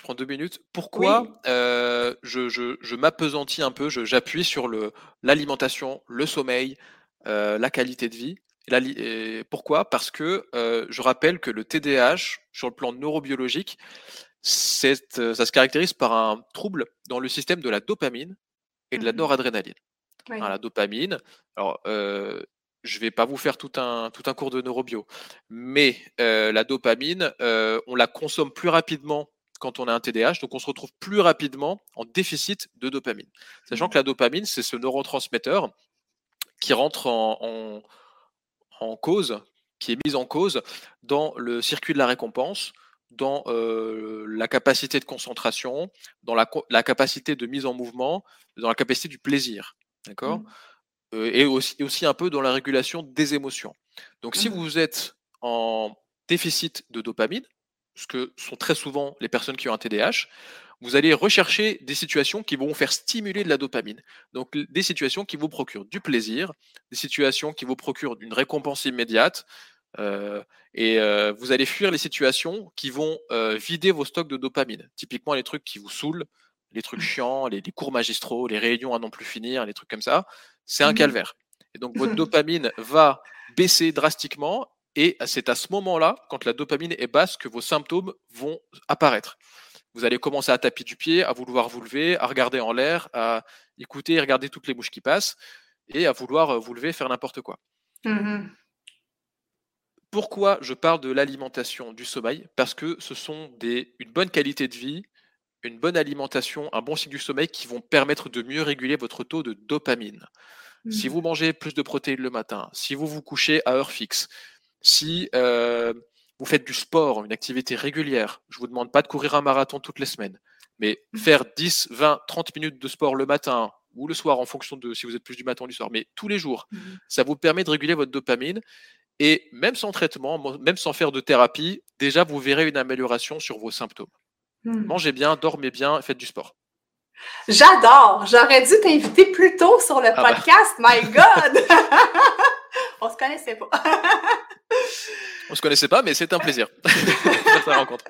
prends deux minutes. Pourquoi euh, je, je, m'apesantis un peu, j'appuie sur le, l'alimentation, le sommeil, euh, la qualité de vie. pourquoi? Parce que euh, je rappelle que le TDAH, sur le plan neurobiologique, ça se caractérise par un trouble dans le système de la dopamine et de la mmh noradrénaline. la dopamine, alors je ne vais pas vous faire tout un, tout un cours de neurobio, mais la dopamine, on la consomme plus rapidement quand on a un TDAH, donc on se retrouve plus rapidement en déficit de dopamine. Sachant que la dopamine, c'est ce neurotransmetteur qui rentre en, cause, qui est mis en cause dans le circuit de la récompense, dans euh, la capacité de concentration, dans la, capacité de mise en mouvement, dans la capacité du plaisir. D'accord? Mmh. euh, et, aussi, aussi, un peu dans la régulation des émotions. Donc, si mmh. vous êtes en déficit de dopamine, ce que sont très souvent les personnes qui ont un TDAH, vous allez rechercher des situations qui vont faire stimuler de la dopamine. Donc des situations qui vous procurent du plaisir, des situations qui vous procurent une récompense immédiate. Euh, et euh, vous allez fuir les situations qui vont euh, vider vos stocks de dopamine. Typiquement les trucs qui vous saoulent, les trucs mmh. chiants, les, cours magistraux, les réunions à non plus finir, les trucs comme ça. C'est un mmh. calvaire. Et donc votre dopamine va baisser drastiquement et c'est à ce moment-là, quand la dopamine est basse, que vos symptômes vont apparaître. Vous allez commencer à taper du pied, à vouloir vous lever, à regarder en l'air, à écouter et regarder toutes les mouches qui passent, et à vouloir euh, vous lever, faire n'importe quoi. Mmh Pourquoi je parle de l'alimentation, du sommeil? Parce que ce sont des, une bonne qualité de vie, une bonne alimentation, un bon cycle du sommeil qui vont permettre de mieux réguler votre taux de dopamine. Si mmh. vous mangez plus de protéines le matin, si vous vous couchez à heure fixe, si euh, vous faites du sport, une activité régulière, je vous demande pas de courir un marathon toutes les semaines, mais mmh. faire 10, 20, 30 minutes de sport le matin ou le soir en fonction de si vous êtes plus du matin ou du soir, mais tous les jours, mmh ça vous permet de réguler votre dopamine Et même sans traitement, même sans faire de thérapie, déjà, vous verrez une amélioration sur vos symptômes. Hmm. Mangez bien, dormez bien, faites du sport. J'adore. J'aurais dû t'inviter plus tôt sur le ah bah. podcast. My God! On se connaissait pas. On se connaissait pas, mais c'est un plaisir de faire la rencontre.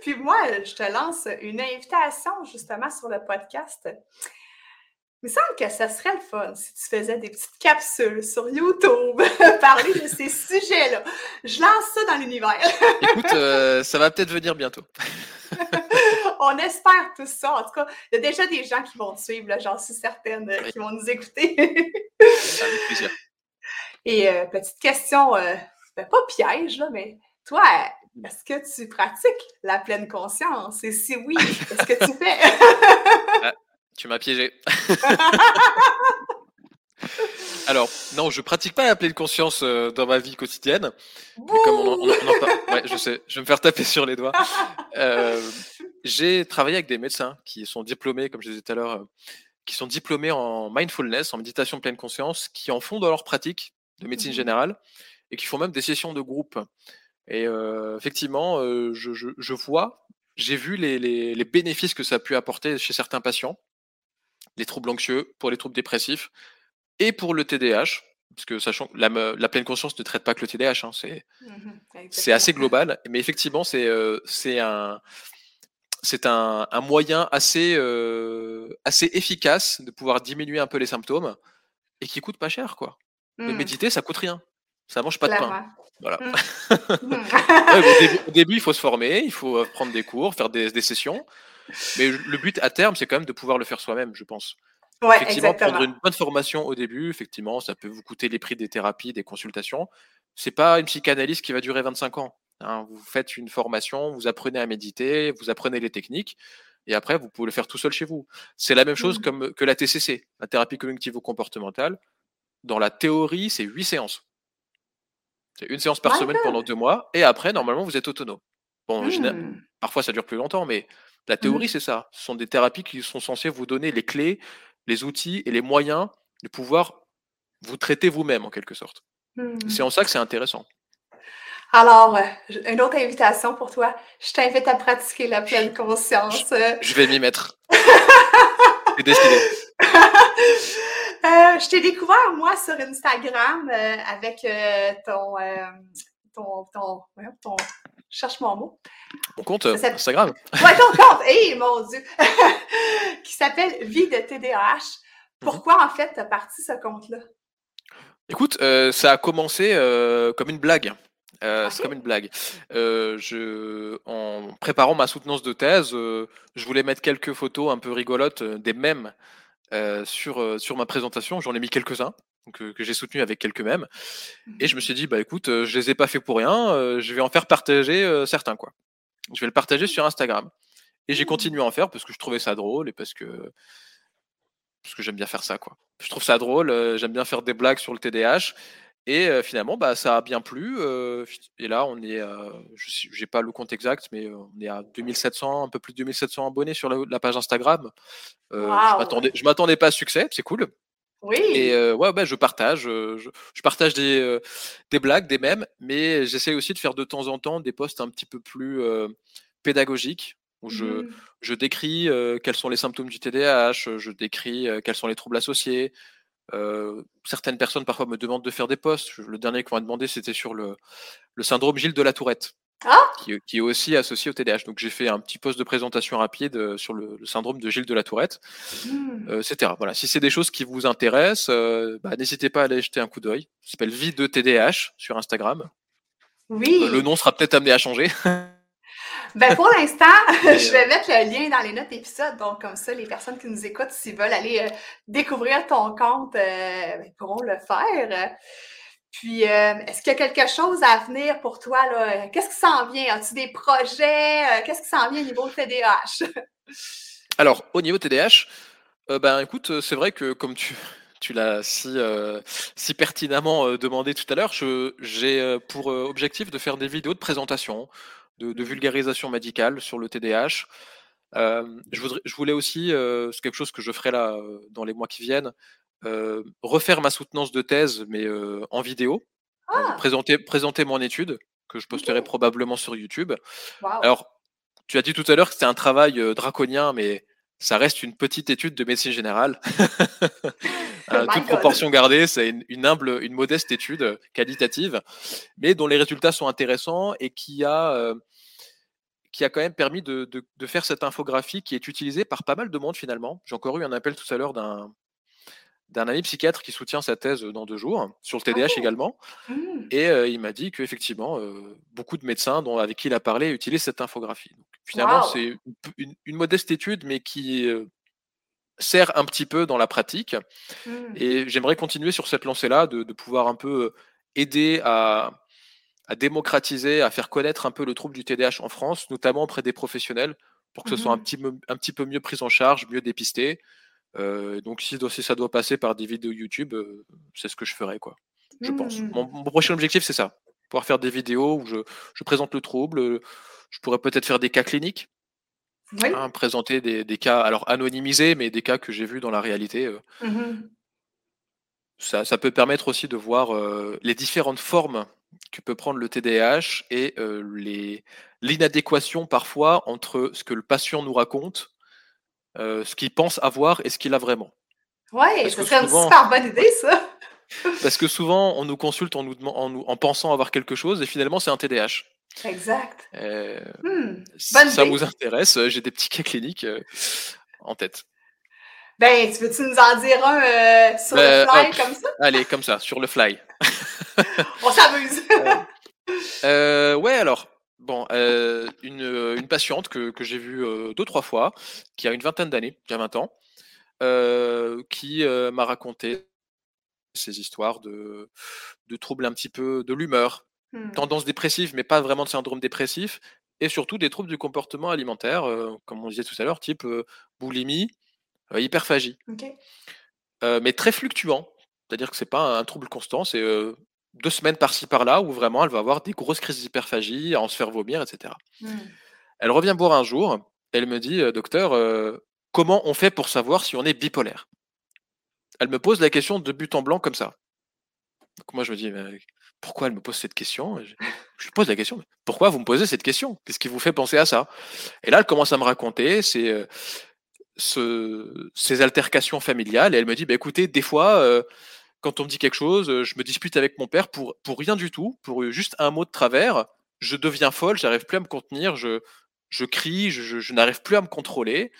Puis moi, je te lance une invitation justement sur le podcast. Il me semble que ça serait le fun si tu faisais des petites capsules sur YouTube, parler de ces sujets-là. Je lance ça dans l'univers. Écoute, euh, ça va peut-être venir bientôt. On espère tout ça. En tout cas, il y a déjà des gens qui vont te suivre, j'en suis certaine, qui vont nous écouter. Avec plaisir. Et euh, petite question, ben, pas piège, là, mais toi, est-ce que tu pratiques la pleine conscience? Et si oui, qu'est-ce que tu fais? Ah, tu m'as piégé. Alors, non, je pratique pas la pleine conscience euh, dans ma vie quotidienne. comme on, je sais, je vais me faire taper sur les doigts. Euh, j'ai travaillé avec des médecins qui sont diplômés, comme je disais tout à l'heure, euh, qui sont diplômés en mindfulness, en méditation pleine conscience, qui en font dans leur pratique de médecine mmh générale et qui font même des sessions de groupe. Et effectivement, je, vois, j'ai vu les, bénéfices que ça a pu apporter chez certains patients, les troubles anxieux, pour les troubles dépressifs, et pour le TDAH, parce que sachant la, la pleine conscience ne traite pas que le TDAH, hein, c'est mmh assez global, mais effectivement, c'est c'est un c'est un, moyen assez, assez efficace de pouvoir diminuer un peu les symptômes et qui coûte pas cher, quoi. Mmh. méditer, ça coûte rien. Ça mange pas de pain. Voilà. Mmh. au, début, il faut se former, il faut euh, prendre des cours, faire des, sessions. Mais le but à terme, c'est quand même de pouvoir le faire soi-même, je pense. Ouais, effectivement, prendre une bonne formation au début, effectivement, ça peut vous coûter les prix des thérapies, des consultations. C'est pas une psychanalyse qui va durer 25 ans. Hein. Vous faites une formation, vous apprenez à méditer, vous apprenez les techniques, et après, vous pouvez le faire tout seul chez vous. C'est la même chose mmh. comme, que la TCC, la thérapie cognitive-comportementale. Dans la théorie, c'est 8 séances. C'est une séance par semaine pendant deux mois, et après, normalement, vous êtes autonome. Bon, mmh. parfois, ça dure plus longtemps, mais la mmh. théorie, c'est ça. Ce sont des thérapies qui sont censées vous donner les clés, les outils et les moyens de pouvoir vous traiter vous-même, en quelque sorte. C'est en ça que c'est intéressant. Alors, euh, une autre invitation pour toi. Je t'invite à pratiquer la pleine conscience. Je, vais m'y mettre. c'est décidé. Euh, je t'ai découvert, moi, sur Instagram euh, avec euh, ton, ton, ton, ton, Cherche mon mot. Mon compte Instagram. Ouais, ton compte. Hé, mon Dieu. qui s'appelle Vie de TDAH. Mhm. Pourquoi, en fait, tu as parti ce compte-là? Écoute, ça a commencé comme une blague. C'est comme une blague. je, en préparant ma soutenance de thèse, je voulais mettre quelques photos un peu rigolotes des mèmes euh, sur, euh, sur ma présentation. J'en ai mis quelques-uns que, j'ai soutenus avec quelques mèmes. Mmh et je me suis dit, bah écoute, euh, je les ai pas fait pour rien, je vais en faire partager certains. quoi. Je vais le partager sur Instagram. Et j'ai mmh. continué à en faire parce que je trouvais ça drôle et parce que, parce que j'aime bien faire ça. quoi. Je trouve ça drôle, j'aime bien faire des blagues sur le TDAH. Et finalement, bah, ça a bien plu. et là, on est, je n'ai pas le compte exact, mais on est à 2700, un peu plus de 2700 abonnés sur la, page Instagram. Je Je m'attendais pas à succès, c'est cool. Oui. Et ouais, bah, je partage, je, partage des, des, blagues, des mèmes, mais j'essaie aussi de faire de temps en temps des posts un petit peu plus pédagogiques où je, mmh. je décris quels sont les symptômes du TDAH, je décris quels sont les troubles associés, certaines personnes parfois me demandent de faire des posts. Le dernier qu'on m'a demandé, c'était sur le, le, syndrome Gilles de la Tourette, ah qui, est aussi associé au TDAH. Donc j'ai fait un petit post de présentation rapide sur le, syndrome de Gilles de la Tourette, mmh. etc. Voilà. Si c'est des choses qui vous intéressent, bah, n'hésitez pas à aller jeter un coup d'œil. Ça s'appelle Vie de TDAH sur Instagram. Oui. le nom sera peut-être amené à changer. Ben pour l'instant, je vais mettre le lien dans les notes d'épisode. Donc, comme ça, les personnes qui nous écoutent, s'ils veulent aller euh, découvrir ton compte, euh, ben, pourront le faire. Puis, euh, est-ce qu'il y a quelque chose à venir pour toi? Là? Qu'est-ce qui s'en vient? As-tu des projets? Qu'est-ce qui s'en vient au niveau TDAH? Alors, au niveau TDAH, ben écoute, c'est vrai que comme tu, tu l'as si, si pertinemment demandé tout à l'heure, j'ai pour objectif de faire des vidéos de présentation, de, vulgarisation médicale sur le TDAH. Euh, je, voudrais, je, voulais aussi, euh, c'est quelque chose que je ferai là euh, dans les mois qui viennent, refaire ma soutenance de thèse, mais en vidéo. ah! présenter, présenter mon étude que je posterai probablement sur YouTube. Alors, tu as dit tout à l'heure que c'était un travail draconien, mais ça reste une petite étude de médecine générale. toute proportion gardée, c'est une, humble, une modeste étude qualitative, mais dont les résultats sont intéressants et qui a, qui a quand même permis de, de, faire cette infographie qui est utilisée par pas mal de monde finalement. J'ai encore eu un appel tout à l'heure d'un d'un ami psychiatre qui soutient sa thèse dans deux jours, sur le TDAH ah également. Mmh. Et il m'a dit qu'effectivement, beaucoup de médecins dont, avec qui il a parlé utilisent cette infographie. Donc, finalement, c'est une, modeste étude, mais qui sert un petit peu dans la pratique. Mmh. Et j'aimerais continuer sur cette lancée-là, de, pouvoir un peu aider à, à, démocratiser, à faire connaître un peu le trouble du TDAH en France, notamment auprès des professionnels, pour que ce soit un mmh. petit, un petit peu mieux pris en charge, mieux dépisté. Euh, donc si, ça doit passer par des vidéos YouTube, euh, c'est ce que je ferai, quoi. Je pense. Mmh. Mon, prochain objectif, c'est ça. Pouvoir faire des vidéos où je, présente le trouble. Je pourrais peut-être faire des cas cliniques. Hein, présenter des, cas, alors anonymisés, mais des cas que j'ai vus dans la réalité. Euh. Mmh ça, peut permettre aussi de voir les différentes formes que peut prendre le TDAH et l'inadéquation parfois entre ce que le patient nous raconte euh, ce qu'il pense avoir et ce qu'il a vraiment. Ouais, ce serait une super bonne idée, ça. Parce que souvent, on nous consulte en, nous, en, en pensant avoir quelque chose et finalement, c'est un TDAH. Exact. Euh, hmm, ça vous intéresse, euh, j'ai des petits cas cliniques en tête. Ben, tu veux-tu nous en dire un sur le ben, fly comme ça? Allez, comme ça, sur le fly. On s'amuse. ouais, alors, Bon, euh, euh, une, patiente que, j'ai vue euh, deux, trois fois, qui a une vingtaine d'années, qui a 20 ans, qui m'a raconté ces histoires de, troubles un petit peu de l'humeur, mmh. tendance dépressive, mais pas vraiment de syndrome dépressif, et surtout des troubles du comportement alimentaire, comme on disait tout à l'heure, type boulimie, hyperphagie. mais très fluctuant, c'est-à-dire que c'est pas un trouble constant, c'est deux semaines par-ci par-là où vraiment elle va avoir des grosses crises d'hyperphagie, à en se faire vomir, etc. Mmh. Elle revient boire un jour, elle me dit, docteur, comment on fait pour savoir si on est bipolaire? Elle me pose la question de but en blanc comme ça. Donc moi je me dis, pourquoi elle me pose cette question? Je, lui pose la question, pourquoi vous me posez cette question? Qu'est-ce qui vous fait penser à ça? Et là elle commence à me raconter ces, ces altercations familiales et elle me dit, bah, écoutez, des fois quand on me dit quelque chose, euh, je me dispute avec mon père pour, pour rien du tout, pour juste un mot de travers. Je deviens folle, j'arrive plus à me contenir, je, je crie, je, n'arrive plus à me contrôler.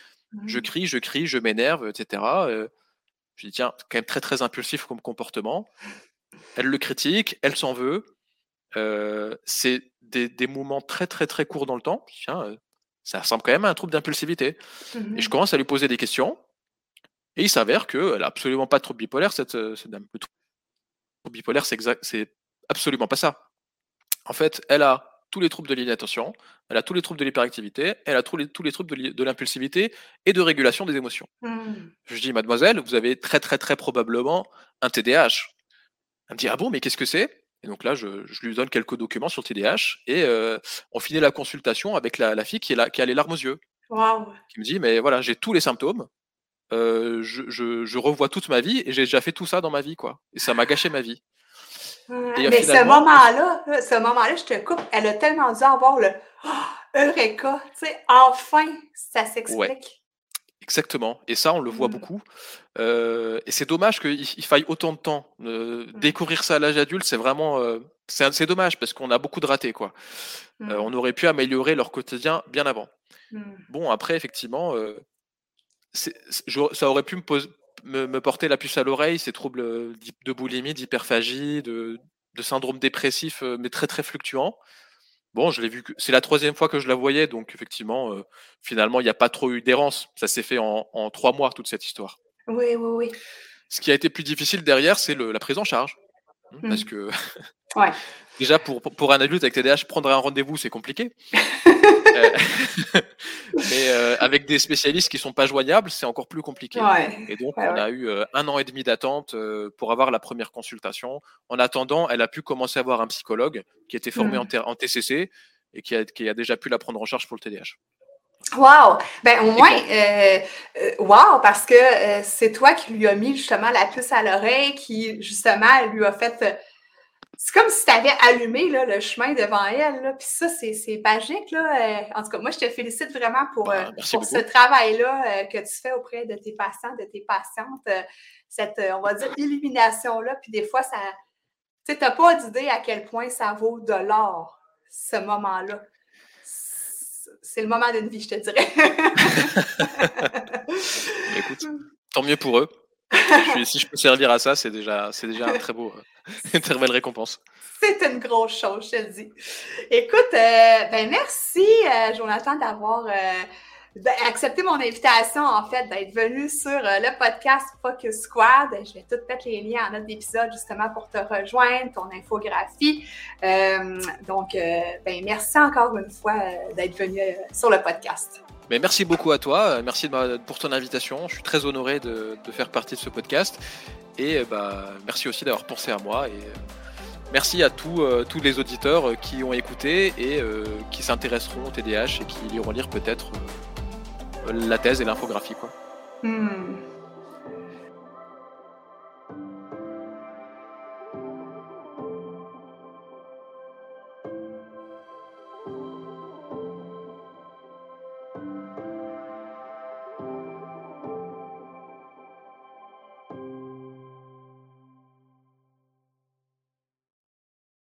Je mmh. crie, je crie, je m'énerve, etc. Euh, je dis, tiens, quand même très très impulsif comme comportement. Elle le critique, elle s'en veut. Euh, c'est des, des, moments très très très courts dans le temps. Tiens, ça ressemble quand même à un trouble d'impulsivité. Et je mmh commence à lui poser des questions. Et il s'avère qu'elle n'a absolument pas de trouble bipolaire, cette, euh, cette dame. Le trouble bipolaire, c'est absolument pas ça. En fait, elle a tous les troubles de l'inattention, elle a tous les troubles de l'hyperactivité, elle a tous les, tous les troubles de l'impulsivité et de régulation des émotions. Mmh. Je dis, mademoiselle, vous avez très très très probablement un TDAH. Elle me dit, ah bon, mais qu'est-ce que c'est? Et donc là, je, lui donne quelques documents sur le TDAH et euh, on finit la consultation avec la, fille qui, est qui a les larmes aux yeux. Qui me dit, mais voilà, j'ai tous les symptômes, je, revois toute ma vie et j'ai déjà fait tout ça dans ma vie, quoi. Et ça m'a gâché ma vie. mais ce moment-là, ce moment-là, je te coupe, elle a tellement dû avoir le oh, Eureka, tu sais, enfin, ça s'explique. Exactement. Et ça, on le voit mmh. beaucoup. Et c'est dommage qu'il faille autant de temps. Mmh. Découvrir ça à l'âge adulte, c'est vraiment. c'est dommage parce qu'on a beaucoup de ratés, quoi. Mmh. on aurait pu améliorer leur quotidien bien avant. Bon, après, effectivement, ça aurait pu me, me, porter la puce à l'oreille, ces troubles euh, de boulimie, d'hyperphagie, de, syndrome dépressif, euh, mais très très fluctuant. Bon, je l'ai vu, c'est la troisième fois que je la voyais, donc effectivement, euh, finalement, il n'y a pas trop eu d'errance. Ça s'est fait en, trois mois, toute cette histoire. Oui, oui, oui. Ce qui a été plus difficile derrière, c'est la prise en charge. Hein, parce mmh. que ouais. déjà, pour, pour un adulte avec TDAH, prendre un rendez-vous, c'est compliqué. Euh, mais euh, avec des spécialistes qui sont pas joignables, c'est encore plus compliqué. Et donc, on a eu euh, un an et demi d'attente pour avoir la première consultation. En attendant, elle a pu commencer à voir un psychologue qui était formé mmh. en, TCC et qui a, qui a déjà pu la prendre en charge pour le TDAH. Wow! Ben au moins, wow, parce que c'est toi qui lui as mis justement la puce à l'oreille, qui justement lui a fait c'est comme si tu avais allumé là, le chemin devant elle. Là. Puis ça, c'est magique. Là. Euh, en tout cas, moi, je te félicite vraiment pour, ah, euh, pour ce travail-là euh, que tu fais auprès de tes patients, de tes patientes. cette, on va dire, illumination-là. Puis des fois, ça. Tu n'as pas d'idée à quel point ça vaut de l'or, ce moment-là. C'est le moment d'une vie, je te dirais. Écoute, tant mieux pour eux. si je peux servir à ça, c'est déjà, c'est déjà un très beau, une très belle récompense. C'est une grosse chose, je te dis. Écoute, euh, ben merci, euh, Jonathan, d'avoir euh, accepté mon invitation, en fait, d'être venu sur le podcast Focus Squad. Je vais tout mettre les liens en notre épisode, justement, pour te rejoindre, ton infographie. donc, ben merci encore une fois d'être venu sur le podcast. Mais merci beaucoup à toi, merci pour ton invitation. Je suis très honoré de, faire partie de ce podcast. Et bah, merci aussi d'avoir pensé à moi. Et euh, merci à tous, euh, tous les auditeurs qui ont écouté et euh, qui s'intéresseront au TDAH et qui iront lire peut-être la thèse et l'infographie. Quoi. Hmm.